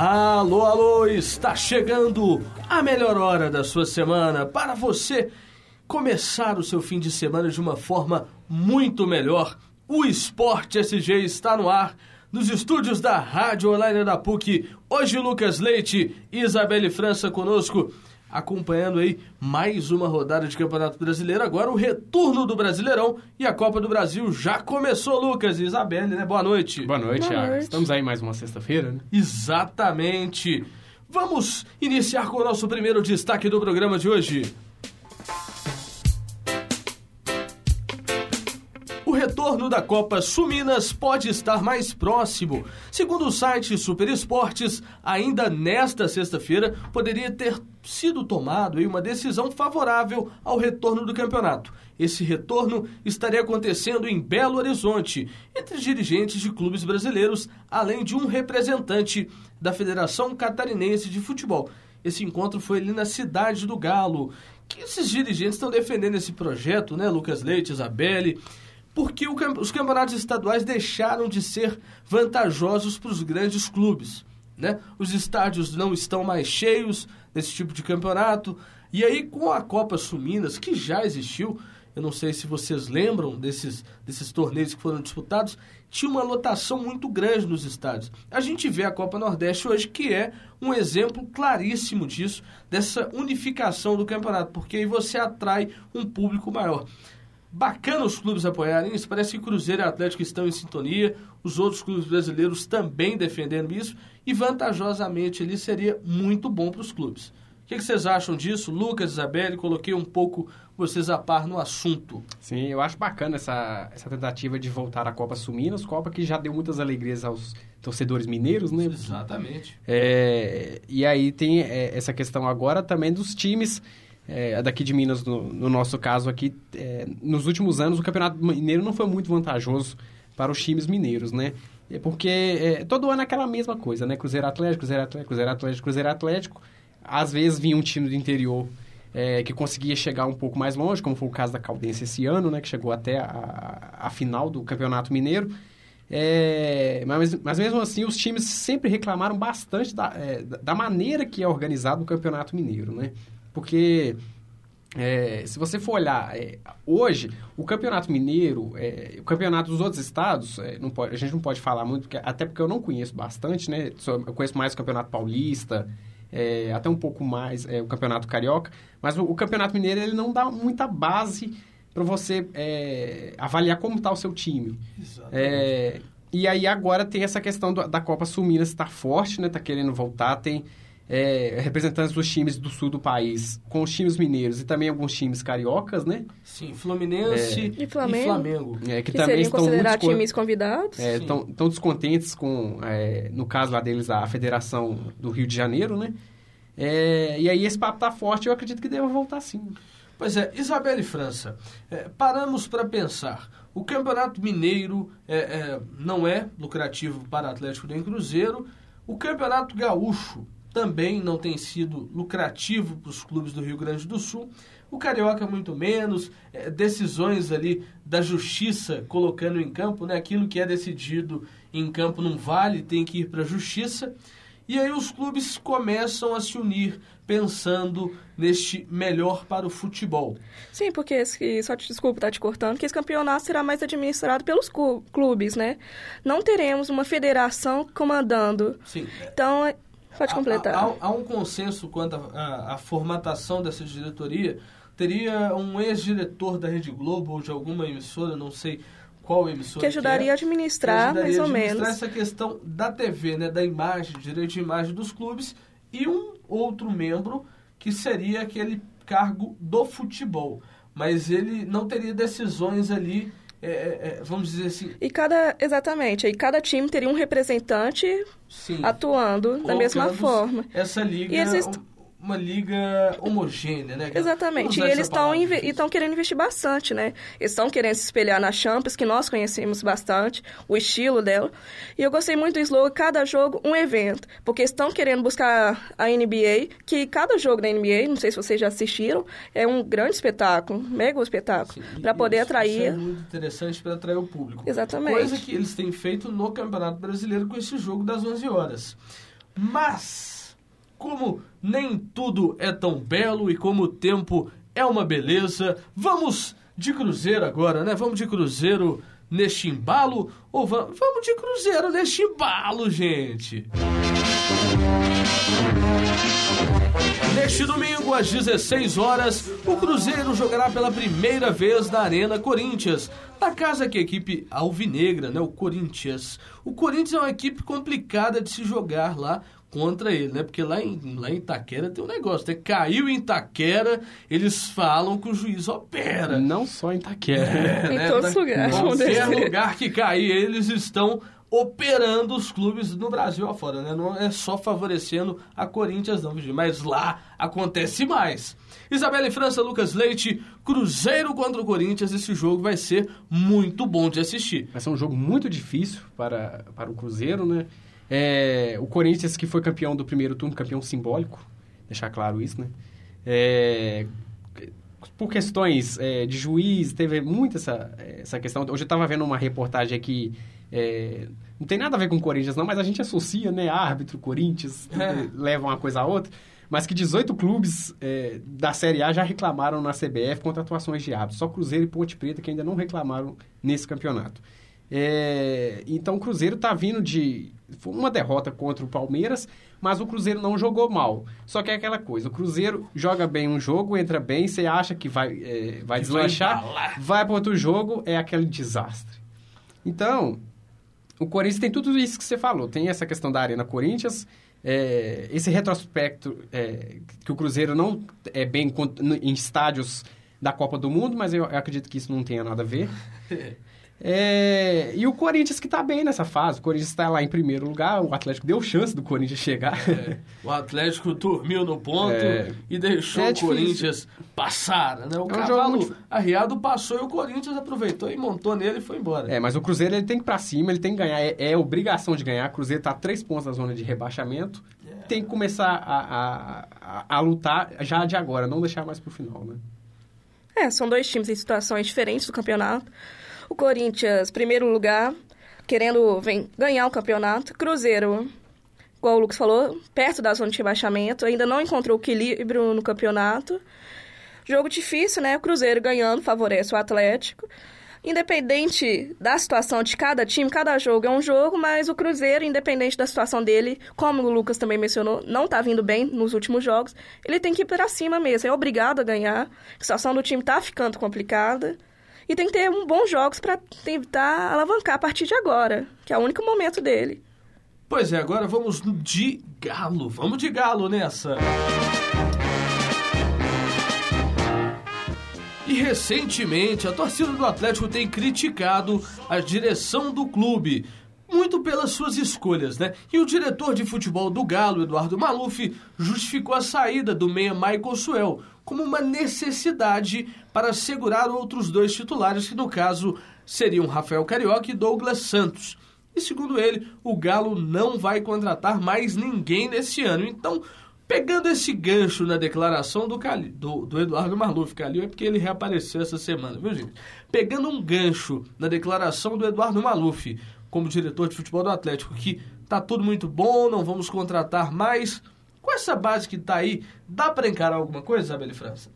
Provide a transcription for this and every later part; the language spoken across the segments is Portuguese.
Alô, alô, está chegando a melhor hora da sua semana para você começar o seu fim de semana de uma forma muito melhor. O Esporte SG está no ar nos estúdios da Rádio Online da PUC. Hoje Lucas Leite e Isabelle França conosco acompanhando aí mais uma rodada de Campeonato Brasileiro. Agora o retorno do Brasileirão e a Copa do Brasil já começou, Lucas e Isabelle, né? Boa noite. Boa noite, Boa noite. Estamos aí mais uma sexta-feira, né? Exatamente. Vamos iniciar com o nosso primeiro destaque do programa de hoje. Retorno da Copa Suminas pode estar mais próximo. Segundo o site Super Esportes, ainda nesta sexta-feira poderia ter sido tomado uma decisão favorável ao retorno do campeonato. Esse retorno estaria acontecendo em Belo Horizonte, entre dirigentes de clubes brasileiros, além de um representante da Federação Catarinense de Futebol. Esse encontro foi ali na cidade do Galo. Que esses dirigentes estão defendendo esse projeto, né? Lucas Leite, Isabelle porque os campeonatos estaduais deixaram de ser vantajosos para os grandes clubes. Né? Os estádios não estão mais cheios nesse tipo de campeonato. E aí, com a Copa Suminas, que já existiu, eu não sei se vocês lembram desses, desses torneios que foram disputados, tinha uma lotação muito grande nos estádios. A gente vê a Copa Nordeste hoje, que é um exemplo claríssimo disso, dessa unificação do campeonato, porque aí você atrai um público maior. Bacana os clubes apoiarem isso. Parece que Cruzeiro e Atlético estão em sintonia. Os outros clubes brasileiros também defendendo isso. E vantajosamente ali seria muito bom para os clubes. O que, que vocês acham disso? Lucas, Isabelle, coloquei um pouco vocês a par no assunto. Sim, eu acho bacana essa, essa tentativa de voltar à Copa Suminas, Copa que já deu muitas alegrias aos torcedores mineiros, né? Exatamente. É, e aí tem é, essa questão agora também dos times é, daqui de Minas, no, no nosso caso aqui. é, nos últimos anos, o Campeonato Mineiro não foi muito vantajoso para os times mineiros, né? É Porque é, todo ano é aquela mesma coisa, né? Cruzeiro Atlético, Cruzeiro Atlético, Cruzeiro Atlético, Cruzeiro Atlético. Às vezes vinha um time do interior é, que conseguia chegar um pouco mais longe, como foi o caso da Caldense esse ano, né? Que chegou até a, a final do Campeonato Mineiro. É, mas, mas mesmo assim, os times sempre reclamaram bastante da, é, da- maneira que é organizado o Campeonato Mineiro, né? Porque é, se você for olhar é, hoje, o Campeonato Mineiro, é, o Campeonato dos outros estados, é, pode- a gente não pode falar muito, porque- até porque eu não conheço bastante, né? Eu conheço mais o Campeonato Paulista, é, até um pouco mais é, o Campeonato Carioca, mas o, o Campeonato Mineiro ele não dá muita base para você avaliar como está o seu time. É, e aí agora tem essa questão do- da Copa Suminas estar forte, né? Tá querendo voltar, tem é, representantes dos times do sul do país com os times mineiros e também alguns times cariocas, né? Sim, Fluminense E Flamengo? Flamengo. É, que, Que, também seriam estão muito considerados descon- times convidados. é, Sim. tão, tão descontentes com, é, no caso lá deles, a Federação do Rio de Janeiro, né? É, e aí esse papo tá forte, eu acredito que deva voltar sim. Pois é, Isabelle e França, é, paramos para pensar. O Campeonato Mineiro é, é, não é lucrativo para Atlético nem Cruzeiro. O Campeonato Gaúcho também não tem sido lucrativo para os clubes do Rio Grande do Sul. O Carioca muito menos, é, decisões ali da justiça colocando em campo, né? Aquilo que é decidido em campo não vale, tem que ir para a justiça. E aí os clubes começam a se unir pensando neste melhor para o futebol. Sim, porque esse, só te desculpa estar te cortando, que esse campeonato será mais administrado pelos clubes, né? Não teremos uma federação comandando. Sim. Então, pode completar. Há, há- há um consenso quanto à formatação dessa diretoria. Teria um ex-diretor da Rede Globo ou de alguma emissora, não sei qual emissora que ajudaria é, a administrar, que ajudaria mais ou a administrar menos. essa questão da TV, né, da imagem, direito de imagem dos clubes e um outro membro que seria aquele cargo do futebol. Mas ele não teria decisões ali, é, é, é, vamos dizer assim, E cada, exatamente, aí cada time teria um representante sim, atuando da mesma forma. Essa liga, E um- uma liga homogênea, né? Exatamente. E eles estão estão querendo investir bastante, né? Eles estão querendo se espelhar na Champions, que nós conhecemos bastante, o estilo dela. E eu gostei muito do slogan, cada jogo um evento. Porque estão querendo buscar a NBA, que cada jogo da NBA, não sei se vocês já assistiram, é um grande espetáculo, mega espetáculo, para poder isso, atrair. Isso é muito interessante para atrair o público. Exatamente. Coisa que eles têm feito no Campeonato Brasileiro com esse jogo das 11 horas. Mas, como nem tudo é tão belo e como o tempo é uma beleza, vamos de cruzeiro agora, né? Vamos de cruzeiro neste embalo? Ou vamos, vamos de cruzeiro neste embalo, gente? Neste domingo, às 16 horas, o Cruzeiro jogará pela primeira vez na Arena Corinthians, na casa que a equipe alvinegra, né, o Corinthians. O Corinthians é uma equipe complicada de se jogar lá contra ele, né? Porque lá em, lá em Itaquera tem um negócio, né? Caiu em Itaquera, eles falam que o juiz opera. Não só em Itaquera. É, em né? todos os lugares. Qualquer lugar que cair, eles estão operando os clubes no Brasil afora, né? Não é só favorecendo a Corinthians, não, mas lá acontece mais. Isabela e França, Lucas Leite, Cruzeiro contra o Corinthians, esse jogo vai ser muito bom de assistir. Vai ser um jogo muito difícil para, para o Cruzeiro, né? É, o Corinthians, que foi campeão do primeiro turno, campeão simbólico, deixar claro isso, né? É, por questões é, de juiz, teve muito essa, essa questão. Hoje eu estava vendo uma reportagem aqui é, não tem nada a ver com o Corinthians, não, mas a gente associa, né? Árbitro, Corinthians, é. leva uma coisa a outra. Mas que 18 clubes é, da Série A já reclamaram na CBF contra atuações de árbitros. Só Cruzeiro e Ponte Preta que ainda não reclamaram nesse campeonato. É, então o Cruzeiro está vindo de uma derrota contra o Palmeiras, mas o Cruzeiro não jogou mal. Só que é aquela coisa, o Cruzeiro joga bem um jogo, entra bem, você acha que vai, é, vai deslanchar, vai, vai para outro jogo, é aquele desastre. Então, o Corinthians tem tudo isso que você falou. Tem essa questão da Arena Corinthians, é, esse retrospecto é, que o Cruzeiro não é bem em estádios da Copa do Mundo, mas eu, eu acredito que isso não tenha nada a ver. É, e o Corinthians que está bem nessa fase. O Corinthians está lá em primeiro lugar. O Atlético deu chance do Corinthians chegar. É, o Atlético dormiu no ponto é, e deixou é o Corinthians passar. Né? O é um cavalo muito... arriado passou e o Corinthians aproveitou e montou nele e foi embora. É, mas o Cruzeiro ele tem que ir para cima, ele tem que ganhar. É, é, obrigação de ganhar. O Cruzeiro está a três pontos da zona de rebaixamento. Tem que começar a, a, a, a lutar já de agora, não deixar mais para o final, né? É, são dois times em situações diferentes do campeonato. O Corinthians, primeiro lugar, querendo vem, ganhar o campeonato. Cruzeiro, igual o Lucas falou, perto da zona de rebaixamento, ainda não encontrou equilíbrio no campeonato. Jogo difícil, né? O Cruzeiro ganhando favorece o Atlético. Independente da situação de cada time, cada jogo é um jogo, mas o Cruzeiro, independente da situação dele, como o Lucas também mencionou, não está vindo bem nos últimos jogos, ele tem que ir para cima mesmo, é obrigado a ganhar. A situação do time está ficando complicada. E tem que ter um bons jogos para tentar alavancar a partir de agora, que é o único momento dele. Pois é, agora vamos de galo. Vamos de galo nessa. E recentemente a torcida do Atlético tem criticado a direção do clube, muito pelas suas escolhas, né? E o diretor de futebol do Galo, Eduardo Maluf, justificou a saída do meia Michael Suel, como uma necessidade para segurar outros dois titulares, que no caso seriam Rafael Carioca e Douglas Santos. E segundo ele, o Galo não vai contratar mais ninguém nesse ano. Então, pegando esse gancho na declaração do, Cali, do, do Eduardo Marluf, Calil é porque ele reapareceu essa semana, viu gente? Pegando um gancho na declaração do Eduardo Maluf, como diretor de futebol do Atlético, que tá tudo muito bom, não vamos contratar mais com essa base que está aí, dá para encarar alguma coisa, Isabelle França?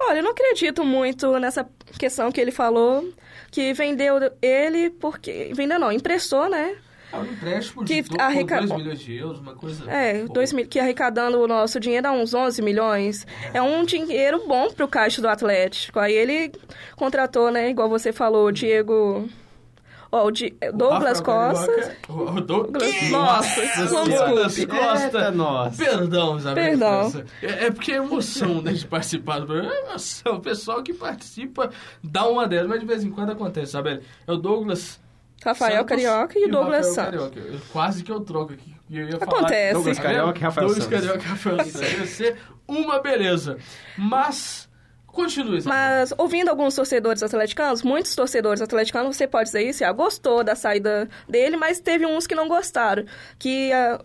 Olha, eu não acredito muito nessa questão que ele falou, que vendeu ele porque... Vendeu não, emprestou, né? É um empréstimo de que arreca... 2 milhões de euros, uma coisa... É, dois, que arrecadando o nosso dinheiro dá uns 11 milhões. É, é um dinheiro bom para o caixa do Atlético. Aí ele contratou, né, igual você falou, o Diego... Ó, o de Douglas Costa. O Douglas. Nossa, Douglas Costa. É, nossa. Perdão, Isabel. Perdão. É, é, porque é emoção né, de participar do programa. É emoção. O pessoal que participa dá uma delas, mas de vez em quando acontece, Isabel. É o Douglas. Rafael Santos Carioca e, o Douglas Santos. quase que eu troco aqui. Eu ia Acontece. Falar, Douglas Carioca e Rafael Douglas Santos. Douglas Carioca e Rafael Santos. Ia ser uma beleza. Mas Continue. Mas ouvindo alguns torcedores atleticanos, muitos torcedores atleticanos, você pode dizer isso, já gostou da saída dele, mas teve uns que não gostaram. Que a,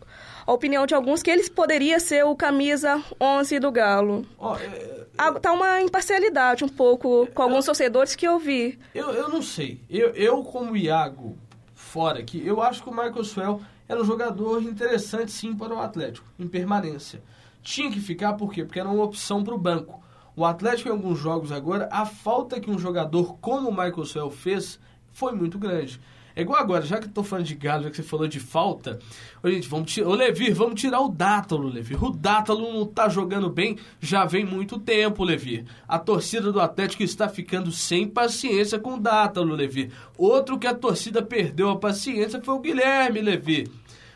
a opinião de alguns que ele poderia ser o camisa 11 do Galo. Oh, é, é, tá uma imparcialidade um pouco com alguns torcedores que eu vi. Eu, eu não sei. Eu, eu como Iago, fora aqui. Eu acho que o Michael Swell era um jogador interessante sim para o Atlético, em permanência. Tinha que ficar por quê? Porque era uma opção para o banco. O Atlético em alguns jogos agora, a falta que um jogador como o Michael Swell fez foi muito grande. É igual agora, já que tô falando de Galo, já que você falou de falta, ô, gente, vamos tirar. Ô Levi, vamos tirar o Dátalo, Levi. O Dátalo não tá jogando bem já vem muito tempo, Levi. A torcida do Atlético está ficando sem paciência com o Dátalo, Levi. Outro que a torcida perdeu a paciência foi o Guilherme, Levi.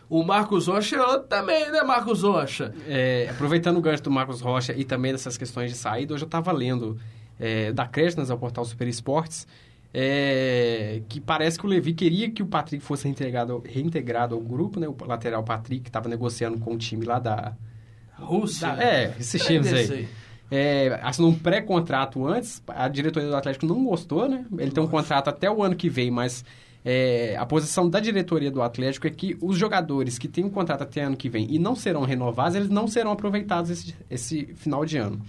O Marcos Rocha é outro também, né, Marcos Rocha? É, aproveitando o gancho do Marcos Rocha e também dessas questões de saída, hoje eu estava lendo é, da Crestas ao portal Super Esportes é, que parece que o Levi queria que o Patrick fosse reintegrado, reintegrado ao grupo, né? O lateral Patrick que estava negociando com o time lá da... Rússia. Da, é, esses times aí. É, assinou um pré-contrato antes, a diretoria do Atlético não gostou, né? Ele tem um contrato até o ano que vem, mas é, a posição da diretoria do Atlético é que os jogadores que têm um contrato até ano que vem e não serão renovados, eles não serão aproveitados esse, esse final de ano.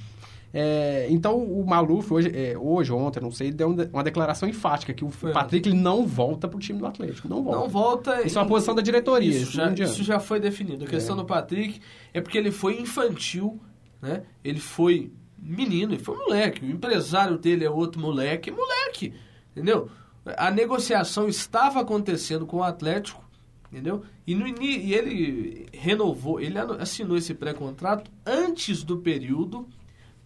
É, então o Maluf hoje, é, hoje, ontem, não sei, deu uma declaração enfática que o Foi. Patrick ele não volta para o time do Atlético. Não volta. Não volta. Isso é uma posição da diretoria. Isso, já, isso já foi definido. A questão é. do Patrick é porque ele foi infantil, né? Ele foi menino, ele foi moleque. O empresário dele é outro moleque, moleque. Entendeu? A negociação estava acontecendo com o Atlético, entendeu? E, no, e ele renovou, ele assinou esse pré-contrato antes do período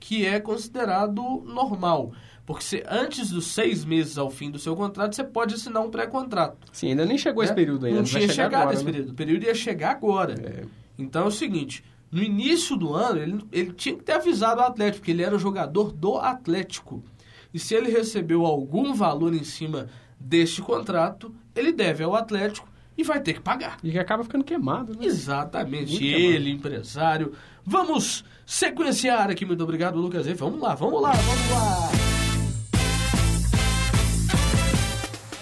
que é considerado normal. Porque se, antes dos seis meses ao fim do seu contrato, você pode assinar um pré-contrato. Sim, ainda nem chegou né? esse período ainda. Não tinha chegado agora, esse né? período. O período ia chegar agora. É. Então é o seguinte, no início do ano, ele, ele tinha que ter avisado o Atlético, que ele era jogador do Atlético. E se ele recebeu algum valor em cima deste contrato, ele deve ao Atlético e vai ter que pagar. E que acaba ficando queimado, né? Exatamente. Muito ele, queimado. empresário. Vamos sequenciar aqui. Muito obrigado, Lucas. E vamos lá, vamos lá, vamos lá.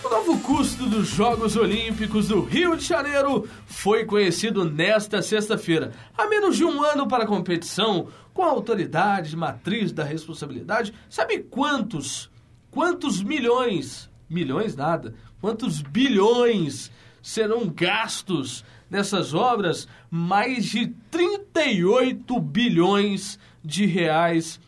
O novo custo dos Jogos Olímpicos do Rio de Janeiro foi conhecido nesta sexta-feira. Há menos de um ano para a competição, com a autoridade matriz da responsabilidade, sabe quantos, quantos milhões, milhões nada, quantos bilhões serão gastos nessas obras mais de 38 bilhões de reais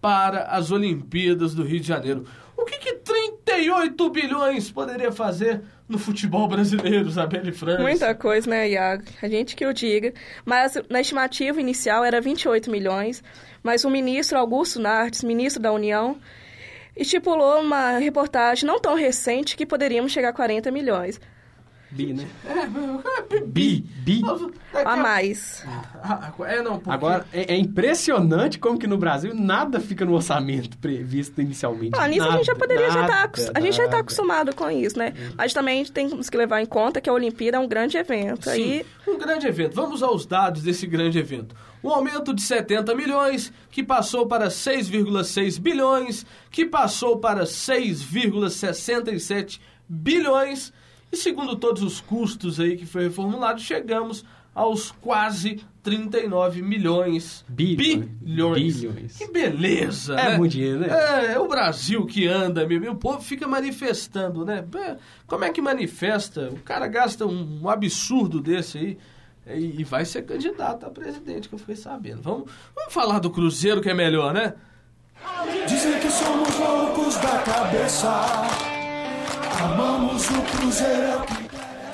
para as Olimpíadas do Rio de Janeiro. O que, que 38 bilhões poderia fazer no futebol brasileiro, Isabelle França? Muita coisa, né, Iago? A gente que o diga. Mas na estimativa inicial era 28 milhões, mas o ministro Augusto Nartes, ministro da União, estipulou uma reportagem não tão recente que poderíamos chegar a 40 milhões. Bi, né? É, bi. Bi. A mais. É, não, porque... Agora, é, é, impressionante como que no Brasil nada fica no orçamento previsto inicialmente. Ah, nisso nada, a gente já poderia nada, já estar... Tá, a gente já está acostumado com isso, né? É. Mas também temos que levar em conta que a Olimpíada é um grande evento. Sim, Aí... um grande evento. Vamos aos dados desse grande evento. Um aumento de 70 milhões, que passou para 6,6 bilhões, que passou para 6,67 bilhões e segundo todos os custos aí que foi reformulado, chegamos aos quase 39 milhões. Bilhões. Bilhões. bilhões. Que beleza, é né? muito dinheiro, né? É, é o Brasil que anda. E o povo fica manifestando, né? Como é que manifesta? O cara gasta um, um absurdo desse aí e, e, vai ser candidato a presidente, que eu fiquei sabendo. Vamos, vamos falar do Cruzeiro, que é melhor, né? Dizem que somos loucos da cabeça Amamos o Cruzeiro.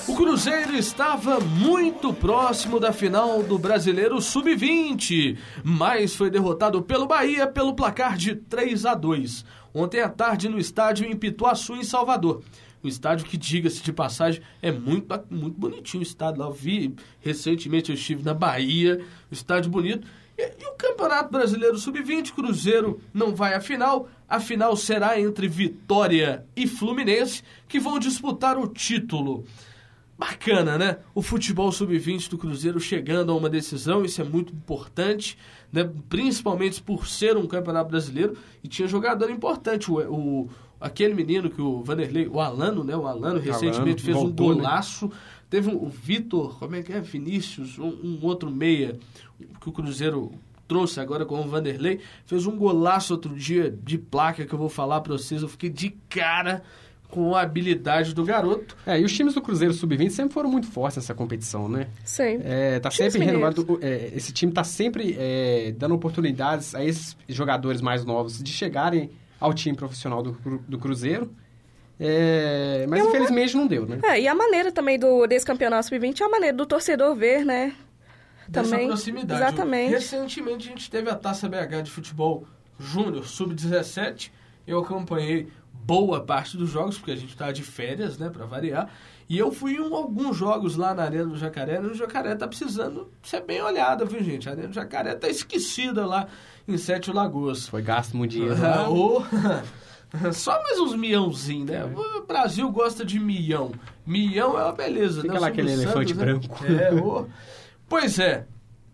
O Cruzeiro estava muito próximo da final do Brasileiro Sub-20, mas foi derrotado pelo Bahia pelo placar de 3 a 2 ontem à tarde no estádio em Pituaçu, em Salvador. Um estádio que, diga-se de passagem, é muito, muito bonitinho o estádio lá. Eu vi recentemente, eu estive na Bahia, o estádio bonito. E, e o Campeonato Brasileiro Sub-20, Cruzeiro não vai à final. A final será entre Vitória e Fluminense, que vão disputar o título. Bacana, né? O futebol sub-20 do Cruzeiro chegando a uma decisão, isso é muito importante, né? principalmente por ser um campeonato brasileiro. E tinha jogador importante, o, o aquele menino que o Vanderlei, o Alano, né? O Alano recentemente Alano, fez voltou, um né? golaço. Né? Teve um, o Vitor, como é que é? Vinícius, um, um, outro meia que o Cruzeiro trouxe agora com o Vanderlei. Fez um golaço outro dia de placa que eu vou falar para vocês. Eu fiquei de cara com a habilidade do garoto. É, e os times do Cruzeiro Sub-20 sempre foram muito fortes nessa competição, né? Sim. É, tá Times sempre renovado. é, esse time tá sempre é, dando oportunidades a esses jogadores mais novos de chegarem ao time profissional do, do Cruzeiro. É, mas Eu- infelizmente não deu, né? É, e a maneira também do, desse campeonato sub-20 é a maneira do torcedor ver, né? Dessa Também. proximidade. Exatamente. Recentemente a gente teve a Taça BH de Futebol Júnior Sub-17. Eu acompanhei boa parte dos jogos, porque a gente tá de férias, né, pra variar. E eu fui em alguns jogos lá na Arena do Jacaré. E o Jacaré tá precisando ser bem olhada, viu, gente? A Arena do Jacaré tá esquecida lá em Sete Lagoas. Foi gasto um dia. Ah, ô, Só mais uns miãozinhos, né? O Brasil gosta de mião. Mião é uma beleza, Fica né? O lá aquele elefante Santos, né? branco. É, ô. Pois é.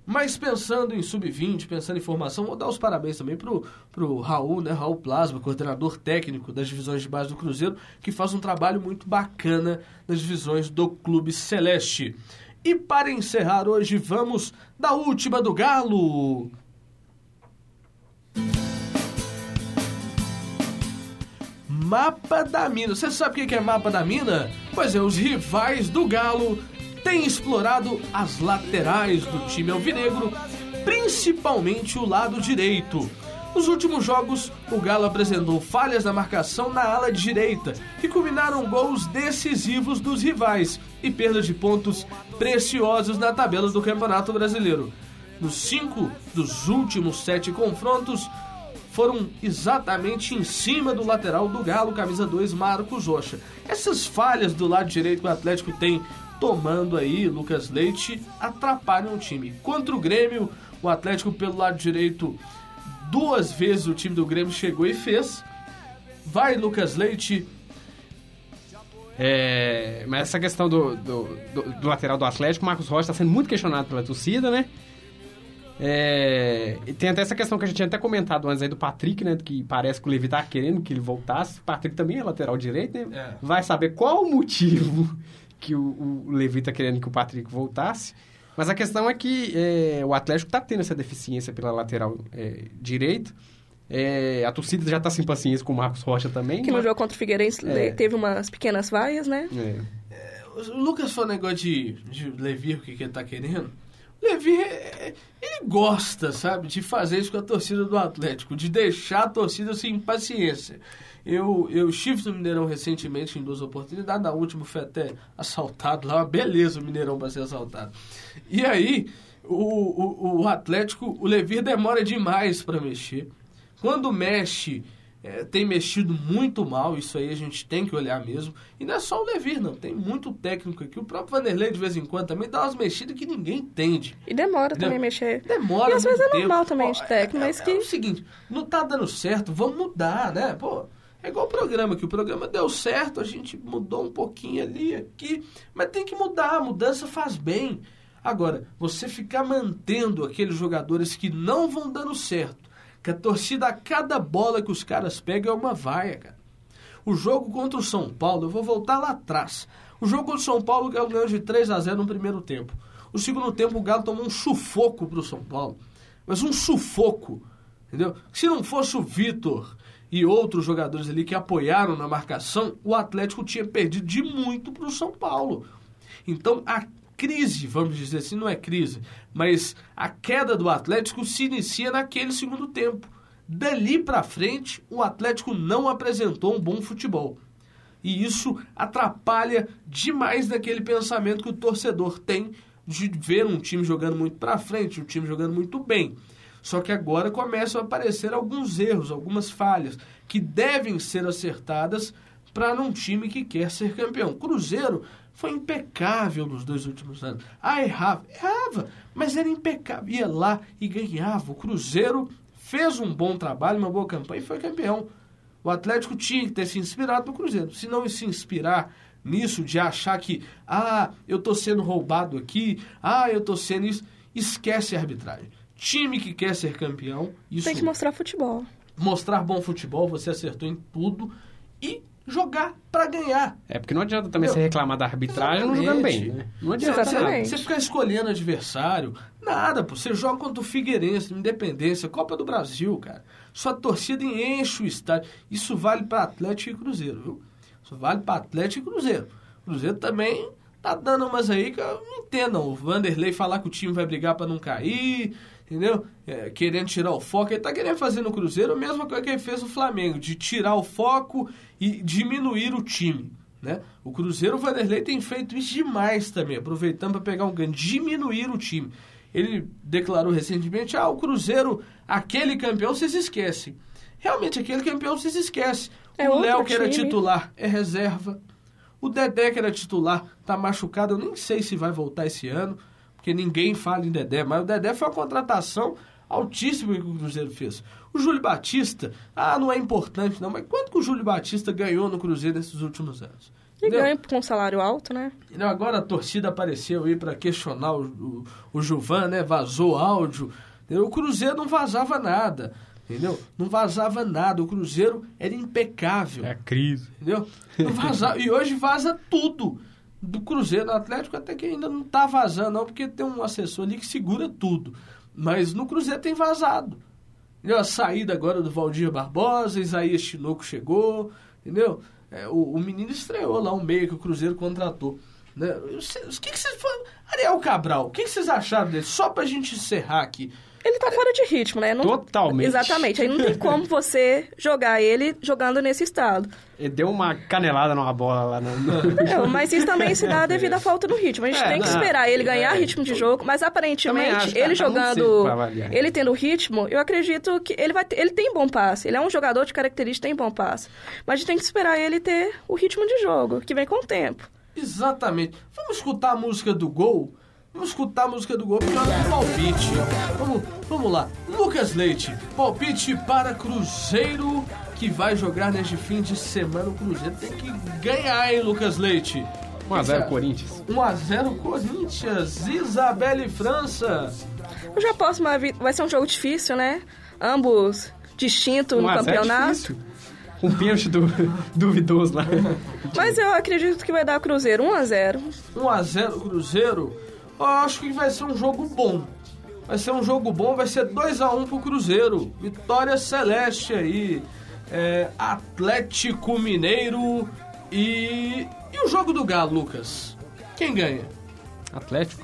Mas pensando em sub-20, pensando em formação, vou dar os parabéns também pro, pro Raul, né? Raul Plasma, coordenador técnico das divisões de base do Cruzeiro, que faz um trabalho muito bacana nas divisões do Clube Celeste. E para encerrar hoje, vamos da última do Galo. Mapa da Mina. Você sabe o que é Mapa da Mina? Pois é, os rivais do Galo têm explorado as laterais do time alvinegro, principalmente o lado direito. Nos últimos jogos, o Galo apresentou falhas na marcação na ala direita, que culminaram gols decisivos dos rivais e perda de pontos preciosos na tabela do Campeonato Brasileiro. Nos cinco dos últimos sete confrontos, foram exatamente em cima do lateral do Galo, camisa 2, Marcos Rocha. Essas falhas do lado direito que o Atlético tem tomando aí, Lucas Leite, atrapalham o time. Contra o Grêmio, o Atlético pelo lado direito, duas vezes o time do Grêmio chegou e fez. Vai, Lucas Leite. É, mas essa questão do, do, do- do lateral do Atlético, o Marcos Rocha está sendo muito questionado pela torcida, né? É, e tem até essa questão que a gente tinha até comentado antes aí do Patrick, né? Que parece que o Levi tá querendo que ele voltasse. O Patrick também é lateral direito, né? É. Vai saber qual o motivo que o, o Levi tá querendo que o Patrick voltasse. Mas a questão é que é, o Atlético tá tendo essa deficiência pela lateral é, direito. É, a torcida já tá sem paciência com o Marcos Rocha também. Que no mas- jogo contra o Figueirense É. teve umas pequenas vaias, né? É. O Lucas falou um negócio de, de Levi, o que, que ele tá querendo. Levi, é- ele gosta, sabe, de fazer isso com a torcida do Atlético, de deixar a torcida sem paciência. Eu, eu estive no Mineirão recentemente em duas oportunidades, na última foi até assaltado lá, uma beleza o Mineirão para ser assaltado. E aí, o, o, o Atlético, o Levi demora demais para mexer. Quando mexe, é, tem mexido muito mal, isso aí a gente tem que olhar mesmo. E não é só o Levir, não. Tem muito técnico aqui. O próprio Vanderlei, de vez em quando, também dá umas mexidas que ninguém entende. E demora também mexer. Demora E às vezes é normal tempo. também de técnico, é, mas é, que- É o seguinte, não tá dando certo, vamos mudar, né? Pô, é igual o programa, que o programa deu certo, a gente mudou um pouquinho ali, aqui, mas tem que mudar, a mudança faz bem. Agora, você ficar mantendo aqueles jogadores que não vão dando certo, que a torcida, a cada bola que os caras pegam é uma vaia, cara. O jogo contra o São Paulo, eu vou voltar lá atrás. O jogo contra o São Paulo, o Galo ganhou de 3 a 0 no primeiro tempo. O segundo tempo, o Galo tomou um sufoco pro São Paulo. Mas um sufoco, entendeu? Se não fosse o Vitor e outros jogadores ali que apoiaram na marcação, o Atlético tinha perdido de muito pro São Paulo. Então, a crise, vamos dizer assim, não é crise, mas a queda do Atlético se inicia naquele segundo tempo. Dali para frente, o Atlético não apresentou um bom futebol. E isso atrapalha demais naquele pensamento que o torcedor tem de ver um time jogando muito para frente, um time jogando muito bem. Só que agora começam a aparecer alguns erros, algumas falhas que devem ser acertadas para um time que quer ser campeão. Cruzeiro foi impecável nos dois últimos anos. Ah, errava, errava, mas era impecável. Ia lá e ganhava. O Cruzeiro fez um bom trabalho, uma boa campanha e foi campeão. O Atlético tinha que ter se inspirado no Cruzeiro. Se não se inspirar nisso de achar que, ah, eu tô sendo roubado aqui, ah, eu tô sendo isso, esquece a arbitragem. Time que quer ser campeão, isso Tem que mostrar futebol. mostrar bom futebol, você acertou em tudo e jogar pra ganhar. É, porque não adianta também Meu, você reclamar da arbitragem não jogando bem. Né? Não adianta nada. Você ficar escolhendo adversário, nada, pô. Você joga contra o Figueirense, Independência, Copa do Brasil, cara. Sua torcida enche o estádio. Isso vale para Atlético e Cruzeiro, viu? Só vale para Atlético e Cruzeiro. Cruzeiro também tá dando umas aí que eu não entendo. O Vanderlei falar que o time vai brigar para não cair, entendeu? É, querendo tirar o foco. Ele tá querendo fazer no Cruzeiro a mesma coisa que ele fez no Flamengo, de tirar o foco e diminuir o time. Né? O Cruzeiro, o Vanderlei tem feito isso demais também, aproveitando para pegar um ganho, diminuir o time. Ele declarou recentemente: ah, o Cruzeiro, aquele campeão, vocês esquecem. Realmente, aquele campeão vocês esquecem. É o Léo, que era titular, é reserva. O Dedé, que era titular, tá machucado. Eu nem sei se vai voltar esse ano, porque ninguém fala em Dedé. Mas o Dedé foi uma contratação altíssima que o Cruzeiro fez. O Júlio Batista, ah, não é importante não, mas quanto que o Júlio Batista ganhou no Cruzeiro nesses últimos anos? E ganha com um salário alto, né? Entendeu? Agora a torcida apareceu aí para questionar o, o, o Juvan, né? Vazou áudio. O Cruzeiro não vazava nada. Entendeu? Não vazava nada. O Cruzeiro era impecável. É a crise. Entendeu? Não vazava. e hoje vaza tudo. Do Cruzeiro, do Atlético até que ainda não tá vazando, não, porque tem um assessor ali que segura tudo. Mas no Cruzeiro tem vazado. Entendeu? A saída agora do Valdir Barbosa, Isaías Tinoco chegou, entendeu? É, o, o menino estreou lá um meio que o Cruzeiro contratou. Né? O que, que vocês? Ariel Cabral, o que, que vocês acharam dele? Só pra gente encerrar aqui. Ele tá fora de ritmo, né? Não- Totalmente. Exatamente. Aí não tem como você jogar ele jogando nesse estado. Ele deu uma canelada numa bola lá no... no- É, mas isso também se dá devido à falta do ritmo. A gente É, tem que não, esperar ele ganhar é. ritmo de jogo, mas aparentemente acho, ele tá jogando, ele tendo ritmo, eu acredito que ele vai ter- ele tem bom passe. Ele é um jogador de característica tem bom passe. Mas a gente tem que esperar ele ter o ritmo de jogo, que vem com o tempo. Exatamente. Vamos escutar a música do gol? Vamos escutar a música do gol porque hora do palpite. Vamos, vamos lá. Lucas Leite, palpite para Cruzeiro que vai jogar neste fim de semana. O Cruzeiro tem que ganhar, hein, Lucas Leite? 1x0 Corinthians. 1x0 Corinthians, Isabelle França. Eu já posso, mas vi- vai ser um jogo difícil, né? Ambos distintos no 1 a 0 é campeonato. difícil. Um pênalti do, duvidoso lá. Mas eu acredito que vai dar Cruzeiro 1 a 0. 1x0 Cruzeiro. Eu acho que vai ser um jogo bom. Vai ser um jogo bom, vai ser 2x1 pro Cruzeiro. Vitória Celeste aí. É, Atlético Mineiro e. E o jogo do Galo, Lucas? Quem ganha? Atlético.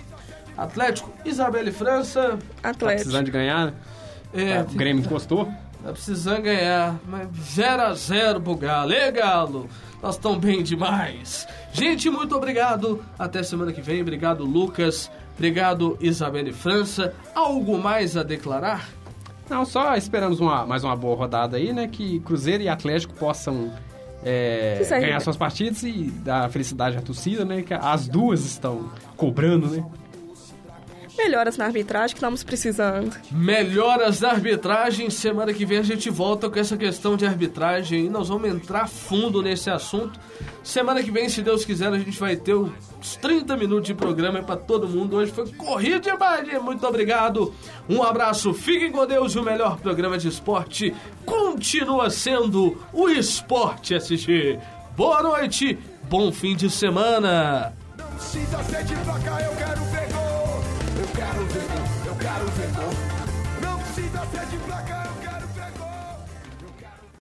Atlético, Isabelle França. Tá Atlético. precisando de ganhar. É, É, o Grêmio encostou. Tá precisando ganhar, mas 0x0 pro Galo. E Galo, nós estamos bem demais. Gente, muito obrigado. Até semana que vem. Obrigado, Lucas. Obrigado, Isabelle França. Algo mais a declarar? Não, só esperamos uma, mais uma boa rodada aí, né? Que Cruzeiro e Atlético possam é, ganhar suas partidas e dar felicidade à torcida, né? Que as duas estão cobrando, né? Melhoras na arbitragem que estamos precisando. Melhoras da arbitragem. Semana que vem a gente volta com essa questão de arbitragem e nós vamos entrar fundo nesse assunto. Semana que vem, se Deus quiser, a gente vai ter uns 30 minutos de programa para todo mundo. Hoje foi corrida demais. Muito obrigado. Um abraço, fiquem com Deus. O melhor programa de esporte continua sendo o Esporte SG. Boa noite, bom fim de semana. Não precisa ser de placa, eu quero